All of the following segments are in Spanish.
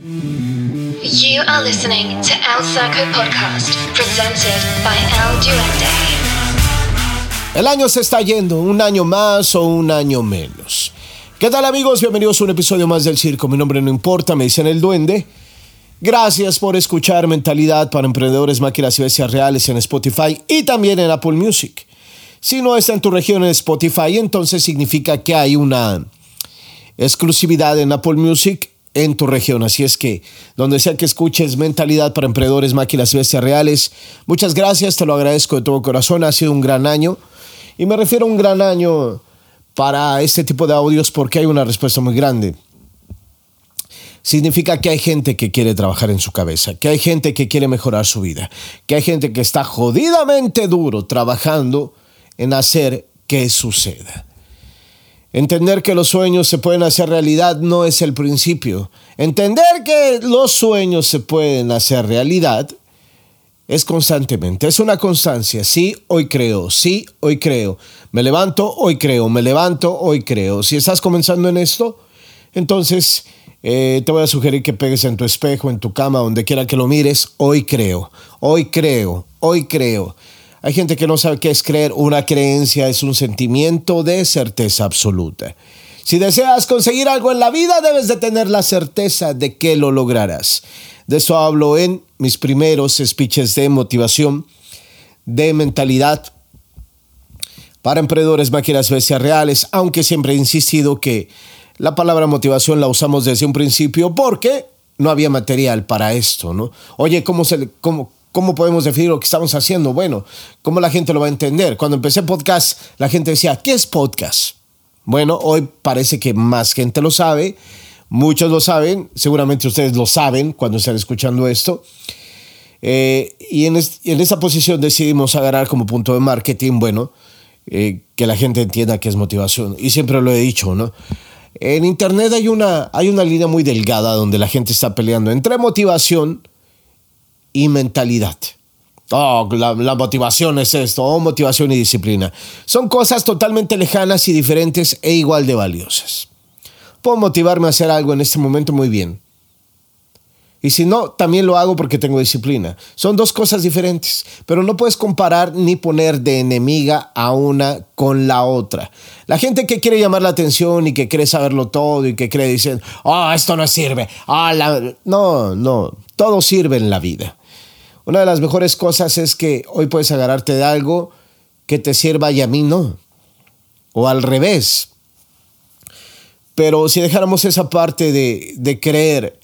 You are listening to El Circo Podcast, presented by El Duende. El año se está yendo, un año más o un año menos. ¿Qué tal amigos? Bienvenidos a un episodio más del circo. Mi nombre no importa, me dicen el duende. Gracias por escuchar Mentalidad para Emprendedores, Máquinas y Bestias Reales en Spotify y también en Apple Music. Si no está en tu región en Spotify, entonces significa que hay una exclusividad en Apple Music en tu región. Así es que donde sea que escuches Mentalidad para Emprendedores, Máquinas y Bestias Reales, muchas gracias, te lo agradezco de todo corazón. Ha sido un gran año y me refiero a un gran año para este tipo de audios porque hay una respuesta muy grande. Significa que hay gente que quiere trabajar en su cabeza, que hay gente que quiere mejorar su vida, que hay gente que está jodidamente duro trabajando en hacer que suceda. Entender que los sueños se pueden hacer realidad no es el principio. Entender que los sueños se pueden hacer realidad es constantemente, es una constancia. Sí, hoy creo, sí, hoy creo. Me levanto, hoy creo, me levanto, hoy creo. Si estás comenzando en esto, entonces eh, te voy a sugerir que pegues en tu espejo, en tu cama, donde quiera que lo mires, hoy creo, hoy creo, hoy creo. Hay gente que no sabe qué es creer. Una creencia es un sentimiento de certeza absoluta. Si deseas conseguir algo en la vida, debes de tener la certeza de que lo lograrás. De eso hablo en mis primeros speeches de motivación, de mentalidad para emprendedores, máquinas bestias reales, aunque siempre he insistido que la palabra motivación la usamos desde un principio porque no había material para esto, ¿no? Oye, ¿cómo, se, cómo, ¿Cómo podemos definir lo que estamos haciendo? Bueno, ¿cómo la gente lo va a entender? Cuando empecé podcast, la gente decía, ¿qué es podcast? Bueno, hoy parece que más gente lo sabe, muchos lo saben, seguramente ustedes lo saben cuando están escuchando esto. Eh, y en, en, esa posición decidimos agarrar como punto de marketing, bueno, eh, que la gente entienda que es motivación. Y siempre lo he dicho, ¿no? En Internet hay una, hay una línea muy delgada donde la gente está peleando entre motivación y mentalidad. Oh, la, motivación es esto, oh, motivación y disciplina. Son cosas totalmente lejanas y diferentes e igual de valiosas. Puedo motivarme a hacer algo en este momento muy bien. Y si no, también lo hago porque tengo disciplina. Son dos cosas diferentes, pero no puedes comparar ni poner de enemiga a una con la otra. La gente que quiere llamar la atención y que quiere saberlo todo y que cree dicen, oh, esto no sirve. Oh, No, no, todo sirve en la vida. Una de las mejores cosas es que hoy puedes agarrarte de algo que te sirva y a mí no. O al revés. Pero si dejáramos esa parte de, de creer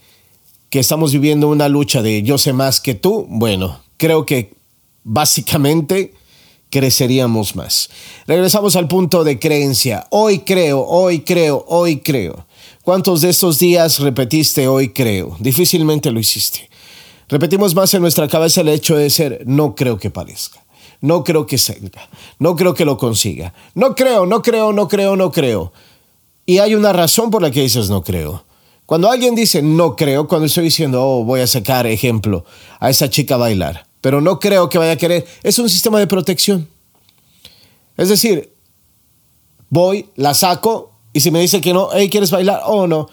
que estamos viviendo una lucha de yo sé más que tú, bueno, creo que básicamente creceríamos más. Regresamos al punto de creencia. Hoy creo, hoy creo, hoy creo. ¿Cuántos de estos días repetiste hoy creo? Difícilmente lo hiciste. Repetimos más en nuestra cabeza el hecho de ser, no creo que parezca, no creo que salga, no creo que lo consiga, no creo, no creo, no creo, no creo. Y hay una razón por la que dices no creo. Cuando alguien dice no creo, cuando estoy diciendo, oh, voy a sacar ejemplo a esa chica a bailar, pero no creo que vaya a querer, es un sistema de protección. Es decir, voy, la saco y si me dice que no, hey, ¿quieres bailar? Oh, no.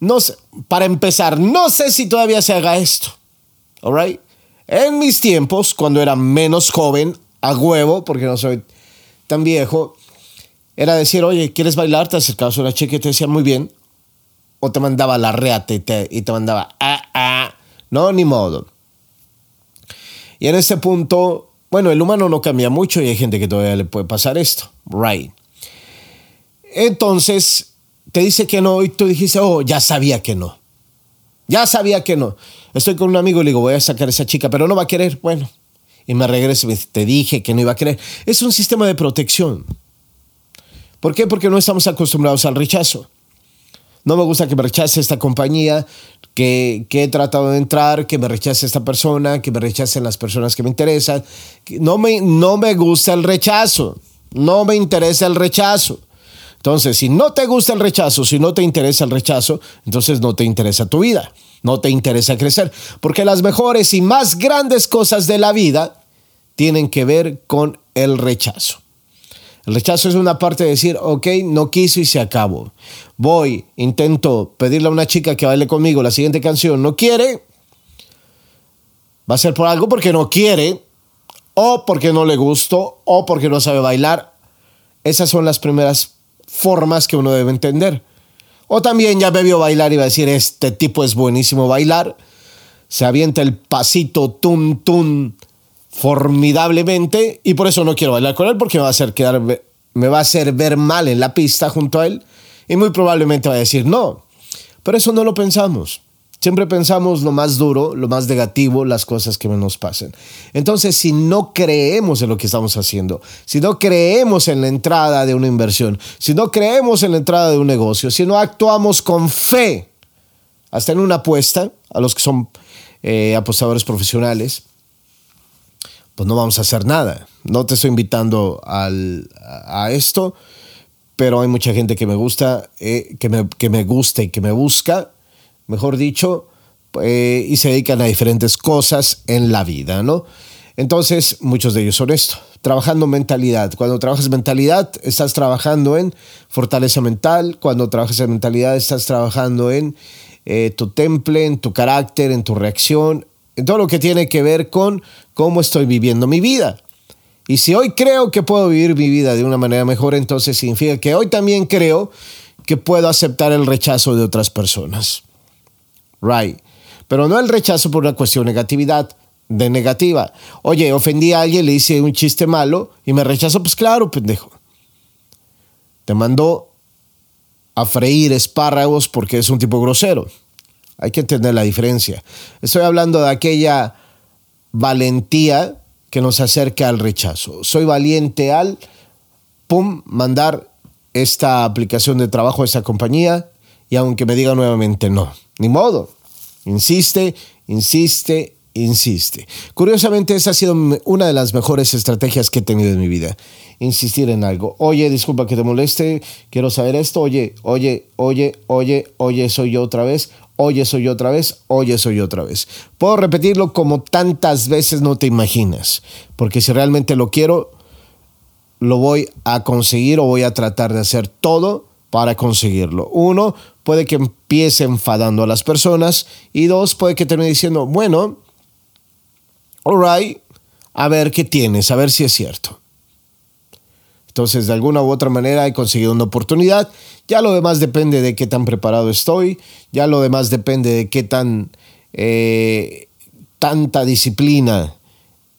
No sé, para empezar, no sé si todavía se haga esto. All En mis tiempos, cuando era menos joven, a huevo, porque no soy tan viejo, era decir, oye, ¿quieres bailar? Te acercabas a una chica y te decía muy bien. O te mandaba la reata y te, y te mandaba, ah, ah. No, ni modo. Y en este punto, bueno, el humano no cambia mucho y hay gente que todavía le puede pasar esto. Right. Entonces, te dice que no y tú dijiste, oh, ya sabía que no. Ya sabía que no. Estoy con un amigo y le digo, voy a sacar a esa chica, pero no va a querer. Bueno, y me regreso y me te dije que no iba a querer. Es un sistema de protección. ¿Por qué? Porque no estamos acostumbrados al rechazo. No me gusta que me rechace esta compañía, que, que, he tratado de entrar, que me rechace esta persona, que me rechacen las personas que me interesan. No me, no me gusta el rechazo. No me interesa el rechazo. Entonces, si no te gusta el rechazo, si no te interesa el rechazo, entonces no te interesa tu vida, no te interesa crecer, porque las mejores y más grandes cosas de la vida tienen que ver con el rechazo. El rechazo es una parte de decir, ok, no quiso y se acabó. Voy, intento pedirle a una chica que baile conmigo la siguiente canción, no quiere. Va a ser por algo porque no quiere, o porque no le gustó, o porque no sabe bailar. Esas son las primeras formas que uno debe entender. O también ya bebió bailar y va a decir, este tipo es buenísimo bailar. Se avienta el pasito tum tum formidablemente y por eso no quiero bailar con él porque me va a hacer quedar me va a hacer ver mal en la pista junto a él y muy probablemente va a decir no. Pero eso no lo pensamos. Siempre pensamos lo más duro, lo más negativo, las cosas que nos pasen. Entonces, si no creemos en lo que estamos haciendo, si no creemos en la entrada de una inversión, si no creemos en la entrada de un negocio, si no actuamos con fe, hasta en una apuesta, a los que son eh, apostadores profesionales, pues no vamos a hacer nada. No te estoy invitando a esto, pero hay mucha gente que me gusta, eh, que, me, que me gusta y que me busca, mejor dicho, eh, y se dedican a diferentes cosas en la vida, ¿no? Entonces, muchos de ellos son esto, trabajando mentalidad. Cuando trabajas mentalidad, estás trabajando en fortaleza mental. Cuando trabajas en mentalidad, estás trabajando en eh, tu temple, en tu carácter, en tu reacción, en todo lo que tiene que ver con cómo estoy viviendo mi vida. Y si hoy creo que puedo vivir mi vida de una manera mejor, entonces significa que hoy también creo que puedo aceptar el rechazo de otras personas. Right. Pero no el rechazo por una cuestión de negatividad, de negativa. Oye, ofendí a alguien, le hice un chiste malo y me rechazó, pues claro, pendejo. Te mandó a freír espárragos porque es un tipo grosero. Hay que entender la diferencia. Estoy hablando de aquella valentía que nos acerca al rechazo. Soy valiente al, pum, mandar esta aplicación de trabajo a esta compañía y aunque me diga nuevamente no, ni modo. Insiste, insiste, insiste. Curiosamente, esa ha sido una de las mejores estrategias que he tenido en mi vida. Insistir en algo. Oye, disculpa que te moleste, quiero saber esto. Oye, oye, oye, oye, oye, soy yo otra vez oye soy yo otra vez, oye soy yo otra vez. Puedo repetirlo como tantas veces no te imaginas, porque si realmente lo quiero, lo voy a conseguir o voy a tratar de hacer todo para conseguirlo. Uno, puede que empiece enfadando a las personas y dos, puede que termine diciendo, bueno, alright, a ver qué tienes, a ver si es cierto. Entonces, de alguna u otra manera he conseguido una oportunidad. Ya lo demás depende de qué tan preparado estoy. Ya lo demás depende de qué tan eh, tanta disciplina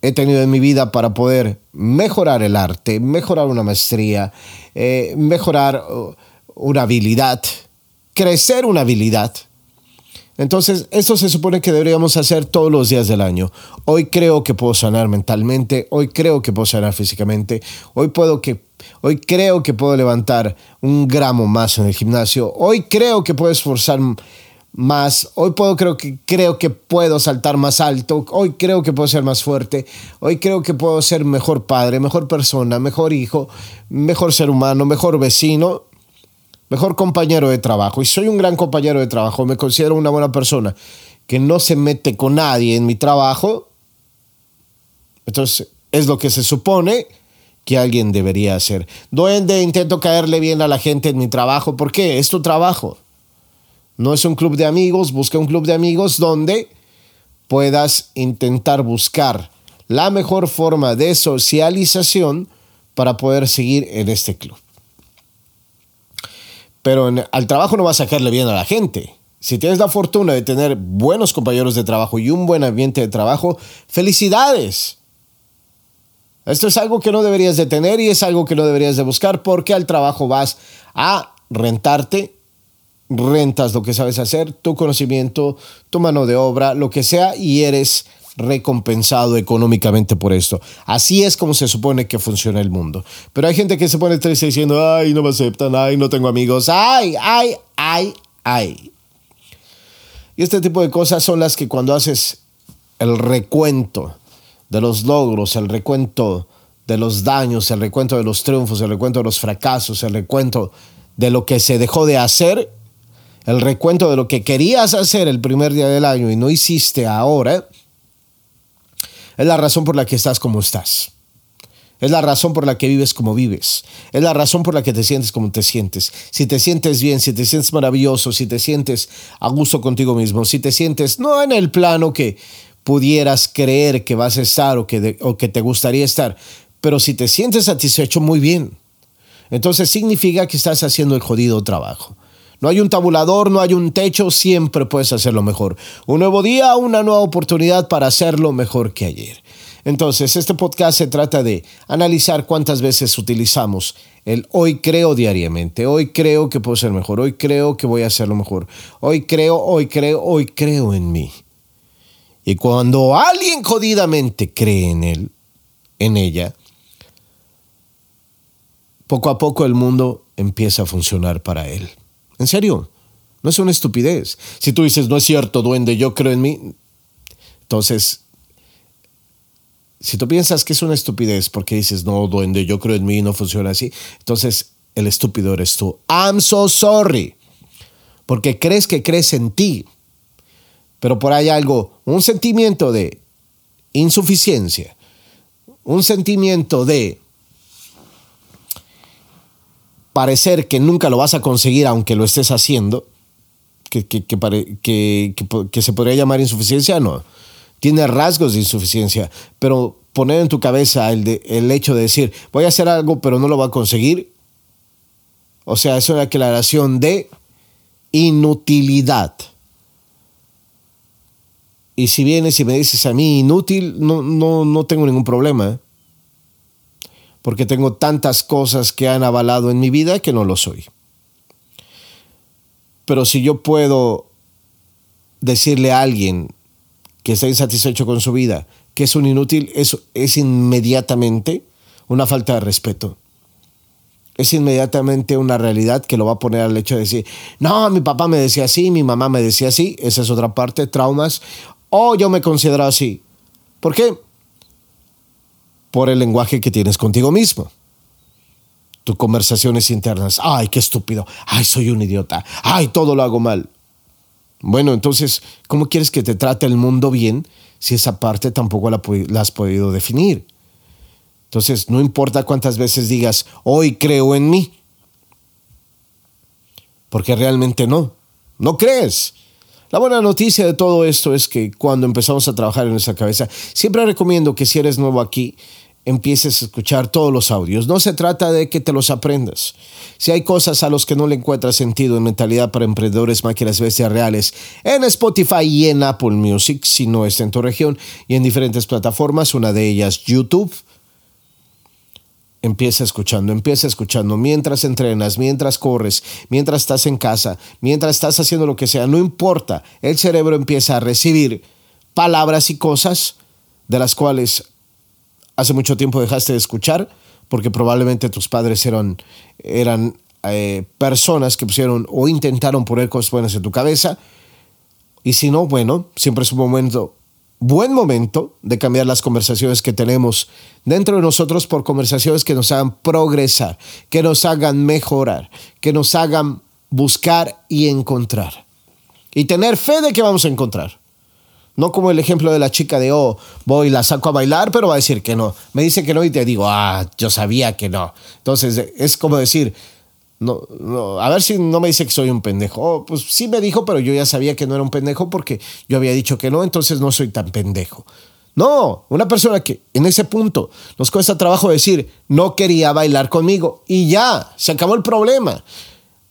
he tenido en mi vida para poder mejorar el arte, mejorar una maestría, eh, mejorar uh, una habilidad, crecer una habilidad. Entonces, esto se supone que deberíamos hacer todos los días del año. Hoy creo que puedo sanar mentalmente, hoy creo que puedo sanar físicamente, hoy puedo que hoy creo que puedo levantar un gramo más en el gimnasio, hoy creo que puedo esforzar más, hoy puedo creo que creo que puedo saltar más alto, hoy creo que puedo ser más fuerte, hoy creo que puedo ser mejor padre, mejor persona, mejor hijo, mejor ser humano, mejor vecino mejor compañero de trabajo. Y soy un gran compañero de trabajo, me considero una buena persona que no se mete con nadie en mi trabajo. Entonces, es lo que se supone que alguien debería hacer. Duende, intento caerle bien a la gente en mi trabajo. ¿Por qué? Es tu trabajo. No es un club de amigos, busca un club de amigos donde puedas intentar buscar la mejor forma de socialización para poder seguir en este club. Pero al trabajo no vas a sacarle bien a la gente. Si tienes la fortuna de tener buenos compañeros de trabajo y un buen ambiente de trabajo, felicidades. Esto es algo que no deberías de tener y es algo que no deberías de buscar porque al trabajo vas a rentarte, rentas lo que sabes hacer, tu conocimiento, tu mano de obra, lo que sea, y eres recompensado económicamente por esto. Así es como se supone que funciona el mundo. Pero hay gente que se pone triste diciendo, ay, no me aceptan, ay, no tengo amigos, ay, ay, ay, ay. Y este tipo de cosas son las que cuando haces el recuento de los logros, el recuento de los daños, el recuento de los triunfos, el recuento de los fracasos, el recuento de lo que se dejó de hacer, el recuento de lo que querías hacer el primer día del año y no hiciste ahora, es la razón por la que estás como estás. Es la razón por la que vives como vives. Es la razón por la que te sientes como te sientes. Si te sientes bien, si te sientes maravilloso, si te sientes a gusto contigo mismo, si te sientes no en el plano que pudieras creer que vas a estar o que, o que te gustaría estar, pero si te sientes satisfecho, muy bien. Entonces significa que estás haciendo el jodido trabajo. No hay un tabulador, no hay un techo, siempre puedes hacerlo mejor. Un nuevo día, una nueva oportunidad para hacerlo mejor que ayer. Entonces, este podcast se trata de analizar cuántas veces utilizamos el hoy creo diariamente, hoy creo que puedo ser mejor, hoy creo que voy a hacerlo mejor, hoy creo, hoy creo, hoy creo en mí. Y cuando alguien jodidamente cree en él, en ella, poco a poco el mundo empieza a funcionar para él. En serio, no es una estupidez. Si tú dices, no es cierto, duende, yo creo en mí, entonces si tú piensas que es una estupidez porque dices, no, duende, yo creo en mí, no funciona así, entonces el estúpido eres tú. I'm so sorry. Porque crees que crees en ti. Pero por ahí algo, un sentimiento de insuficiencia, un sentimiento de parecer que nunca lo vas a conseguir aunque lo estés haciendo, que, que, que se podría llamar insuficiencia, no tiene rasgos de insuficiencia, pero poner en tu cabeza el, de, el hecho de decir, voy a hacer algo pero no lo voy a conseguir, o sea, es una declaración de inutilidad. Y si vienes y me dices a mí inútil, no, no, no tengo ningún problema. ¿eh? Porque tengo tantas cosas que han avalado en mi vida que no lo soy. Pero si yo puedo decirle a alguien, que está insatisfecho con su vida, que es un inútil, eso es inmediatamente una falta de respeto. Es inmediatamente una realidad que lo va a poner al hecho de decir, no, mi papá me decía así, mi mamá me decía así, esa es otra parte, traumas, o yo me considero así. ¿Por qué? Por el lenguaje que tienes contigo mismo. Tus conversaciones internas, ay, qué estúpido, ay, soy un idiota, ay, todo lo hago mal. Bueno, entonces, ¿cómo quieres que te trate el mundo bien si esa parte tampoco la, has podido definir? Entonces, no importa cuántas veces digas, hoy creo en mí, porque realmente no, no crees. La buena noticia de todo esto es que cuando empezamos a trabajar en nuestra cabeza, siempre recomiendo que si eres nuevo aquí, empieces a escuchar todos los audios. No se trata de que te los aprendas. Si hay cosas a los que no le encuentras sentido en Mentalidad para Emprendedores Máquinas Bestias Reales, en Spotify y en Apple Music, si no está en tu región, y en diferentes plataformas, una de ellas YouTube, empieza escuchando, empieza escuchando, mientras entrenas, mientras corres, mientras estás en casa, mientras estás haciendo lo que sea, no importa, el cerebro empieza a recibir palabras y cosas de las cuales hace mucho tiempo dejaste de escuchar porque probablemente tus padres eran, eran eh, personas que pusieron o intentaron poner cosas buenas en tu cabeza. Y si no, bueno, siempre es un momento, buen momento de cambiar las conversaciones que tenemos dentro de nosotros por conversaciones que nos hagan progresar, que nos hagan mejorar, que nos hagan buscar y encontrar. Y tener fe de que vamos a encontrar. No como el ejemplo de la chica de, oh, voy, la saco a bailar, pero va a decir que no. Me dice que no y te digo, ah, yo sabía que no. Entonces, es como decir, no, no, a ver si no me dice que soy un pendejo. Oh, pues sí me dijo, pero yo ya sabía que no era un pendejo porque yo había dicho que no, entonces no soy tan pendejo. No, una persona que en ese punto nos cuesta trabajo decir, no quería bailar conmigo y ya, se acabó el problema.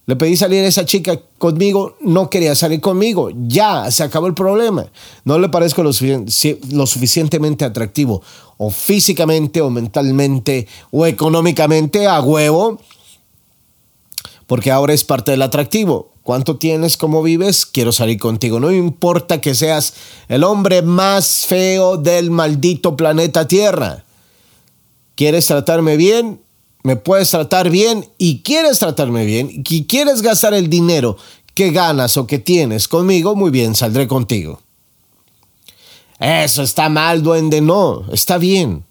Le pedí salir a esa chica conmigo, no quería salir conmigo. Ya, se acabó el problema. No le parezco lo, suficientemente atractivo, o físicamente, o mentalmente, o económicamente, a huevo, porque ahora es parte del atractivo. ¿Cuánto tienes? ¿Cómo vives? Quiero salir contigo. No importa que seas el hombre más feo del maldito planeta Tierra. ¿Quieres tratarme bien? Me puedes tratar bien y quieres tratarme bien y quieres gastar el dinero que ganas o que tienes conmigo, muy bien, saldré contigo. Eso está mal, duende, no, está bien.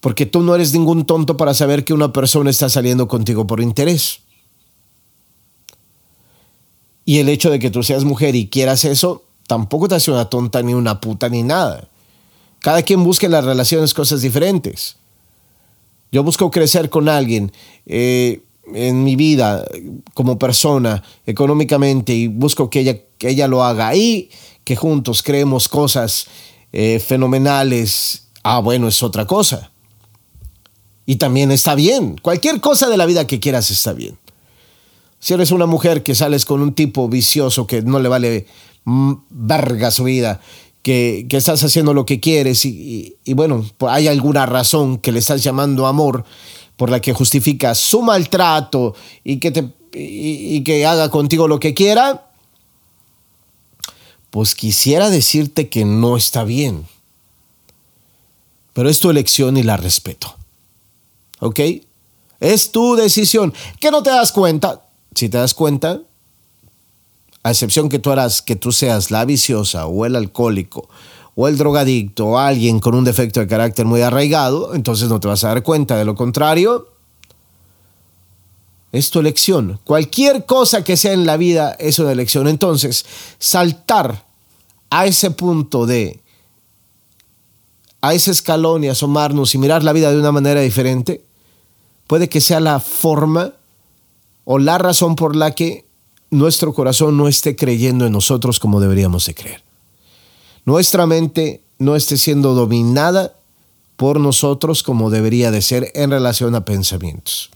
Porque tú no eres ningún tonto para saber que una persona está saliendo contigo por interés. Y el hecho de que tú seas mujer y quieras eso, tampoco te hace una tonta ni una puta ni nada. Cada quien busca en las relaciones cosas diferentes. Yo busco crecer con alguien eh, en mi vida como persona, económicamente, y busco que ella, que ella lo haga. Y que juntos creemos cosas eh, fenomenales. Ah, bueno, es otra cosa. Y también está bien. Cualquier cosa de la vida que quieras está bien. Si eres una mujer que sales con un tipo vicioso que no le vale verga su vida, que, estás haciendo lo que quieres y, bueno, hay alguna razón que le estás llamando amor por la que justifica su maltrato y que, te, y que haga contigo lo que quiera, pues quisiera decirte que no está bien. Pero es tu elección y la respeto. ¿Ok? Es tu decisión. ¿Que no te das cuenta? Si te das cuenta, a excepción que tú harás que tú seas la viciosa o el alcohólico o el drogadicto o alguien con un defecto de carácter muy arraigado, entonces no te vas a dar cuenta. De lo contrario, es tu elección. Cualquier cosa que sea en la vida es una elección. Entonces, saltar a ese punto de, a ese escalón y asomarnos y mirar la vida de una manera diferente, puede que sea la forma o la razón por la que nuestro corazón no esté creyendo en nosotros como deberíamos de creer. Nuestra mente no esté siendo dominada por nosotros como debería de ser en relación a pensamientos.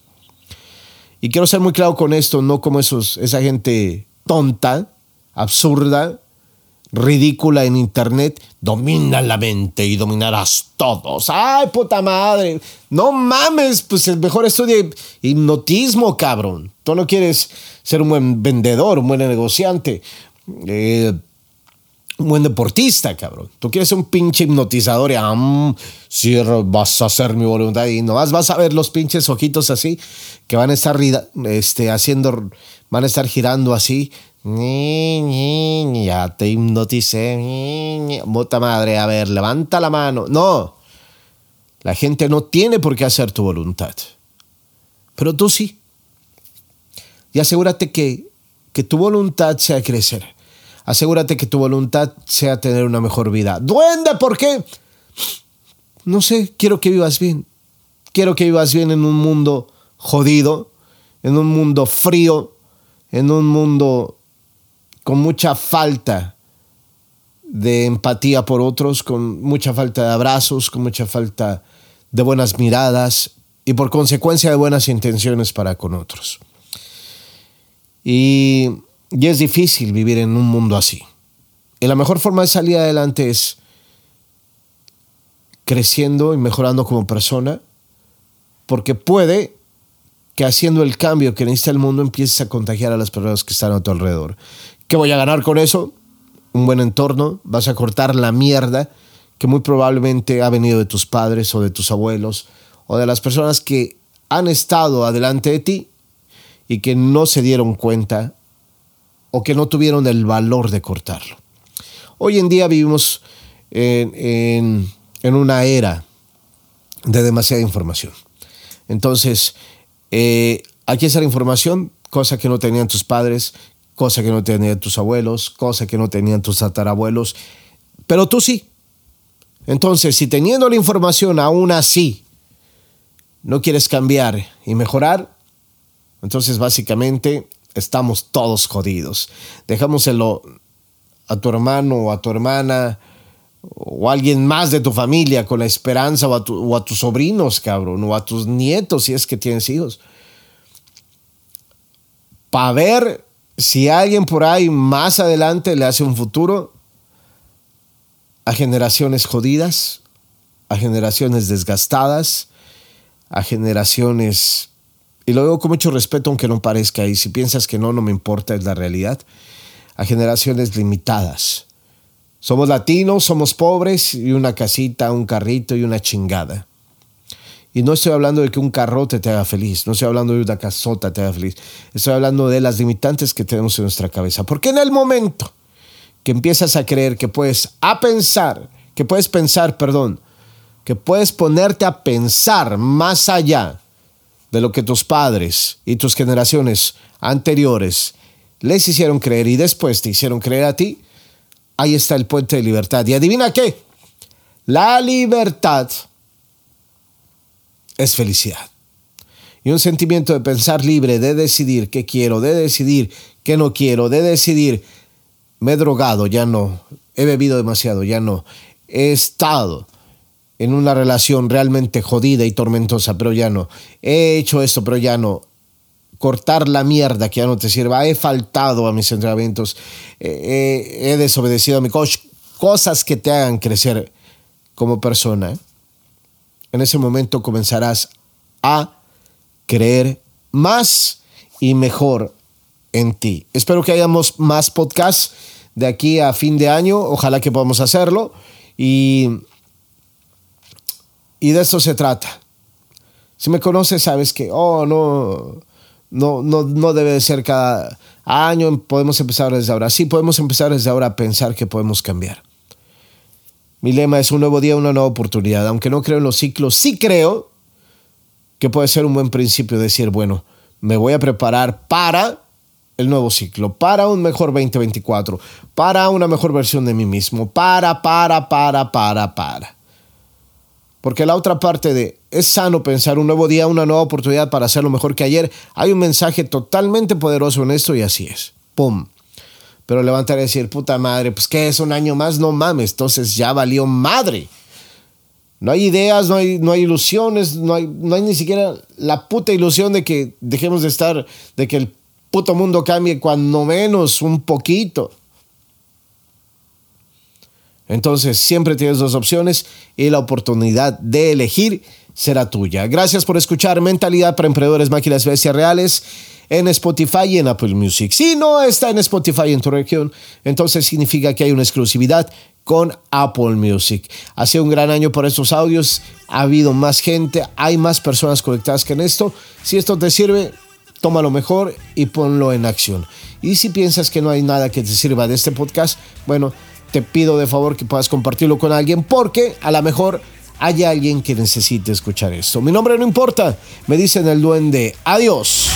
Y quiero ser muy claro con esto, no como esos, esa gente tonta, absurda, ridícula en internet, domina la mente y dominarás todos. ¡Ay, puta madre! No mames, pues el mejor estudio hipnotismo, cabrón. Tú no quieres ser un buen vendedor, un buen negociante, eh, un buen deportista, cabrón. Tú quieres ser un pinche hipnotizador y ah, sí, vas a hacer mi voluntad y no vas, a ver los pinches ojitos así que van a estar este, haciendo, van a estar girando así ya te hipnoticé. Puta madre, a ver, levanta la mano. No. La gente no tiene por qué hacer tu voluntad. Pero tú sí. Y asegúrate que, que tu voluntad sea crecer. Asegúrate que tu voluntad sea tener una mejor vida. Duende, ¿por qué? No sé, quiero que vivas bien. Quiero que vivas bien en un mundo jodido, en un mundo frío, en un mundo con mucha falta de empatía por otros, con mucha falta de abrazos, con mucha falta de buenas miradas y por consecuencia de buenas intenciones para con otros. Y, es difícil vivir en un mundo así. Y la mejor forma de salir adelante es creciendo y mejorando como persona, porque puede que haciendo el cambio que necesita el mundo empieces a contagiar a las personas que están a tu alrededor. ¿Qué voy a ganar con eso? Un buen entorno, vas a cortar la mierda que muy probablemente ha venido de tus padres o de tus abuelos o de las personas que han estado adelante de ti y que no se dieron cuenta o que no tuvieron el valor de cortarlo. Hoy en día vivimos en, una era de demasiada información. Entonces, eh, aquí está la información, cosa que no tenían tus padres, cosa que no tenían tus abuelos, cosa que no tenían tus tatarabuelos, pero tú sí. Entonces, si teniendo la información aún así no quieres cambiar y mejorar, entonces básicamente estamos todos jodidos. Dejámoselo a tu hermano o a tu hermana o a alguien más de tu familia con la esperanza o a, a tus sobrinos, cabrón, o a tus nietos si es que tienes hijos. Para ver si alguien por ahí más adelante le hace un futuro a generaciones jodidas, a generaciones desgastadas, a generaciones, y lo digo con mucho respeto aunque no parezca, y si piensas que no, no me importa, es la realidad, a generaciones limitadas. Somos latinos, somos pobres y una casita, un carrito y una chingada. Y no estoy hablando de que un carrote te haga feliz, no estoy hablando de una casota te haga feliz, estoy hablando de las limitantes que tenemos en nuestra cabeza. Porque en el momento que empiezas a creer que puedes a pensar, que puedes pensar, perdón, que puedes ponerte a pensar más allá de lo que tus padres y tus generaciones anteriores les hicieron creer y después te hicieron creer a ti, ahí está el puente de libertad. Y adivina qué, la libertad es felicidad. Y un sentimiento de pensar libre, de decidir qué quiero, de decidir qué no quiero, de decidir, me he drogado, ya no, he bebido demasiado, ya no, he estado en una relación realmente jodida y tormentosa, pero ya no, he hecho esto, pero ya no, cortar la mierda que ya no te sirva, he faltado a mis entrenamientos, he desobedecido a mi coach, cosas que te hagan crecer como persona. En ese momento comenzarás a creer más y mejor en ti. Espero que hayamos más podcasts de aquí a fin de año. Ojalá que podamos hacerlo. Y, y de eso se trata. Si me conoces, sabes que, oh, no, no, no, no debe de ser cada año. Podemos empezar desde ahora. Sí, podemos empezar desde ahora a pensar que podemos cambiar. Mi lema es un nuevo día, una nueva oportunidad. Aunque no creo en los ciclos, sí creo que puede ser un buen principio decir, bueno, me voy a preparar para el nuevo ciclo, para un mejor 2024, para una mejor versión de mí mismo, para, para, para, para, para. Porque la otra parte de es sano pensar un nuevo día, una nueva oportunidad para hacerlo mejor que ayer, hay un mensaje totalmente poderoso en esto y así es. ¡Pum! Pero levantar y decir, puta madre, pues ¿qué es un año más? No mames, entonces ya valió madre. No hay ideas, no hay, no hay ilusiones, no hay, no hay ni siquiera la puta ilusión de que dejemos de estar, de que el puto mundo cambie cuando menos un poquito. Entonces siempre tienes dos opciones y la oportunidad de elegir será tuya. Gracias por escuchar Mentalidad para Emprendedores Máquinas Bestias Reales en Spotify y en Apple Music. Si no está en Spotify en tu región, entonces significa que hay una exclusividad con Apple Music. Ha sido un gran año por estos audios, ha habido más gente, hay más personas conectadas que en esto. Si esto te sirve, tómalo mejor y ponlo en acción. Y si piensas que no hay nada que te sirva de este podcast, bueno, te pido de favor que puedas compartirlo con alguien porque a lo mejor hay alguien que necesite escuchar esto. Mi nombre no importa, me dicen el duende. Adiós.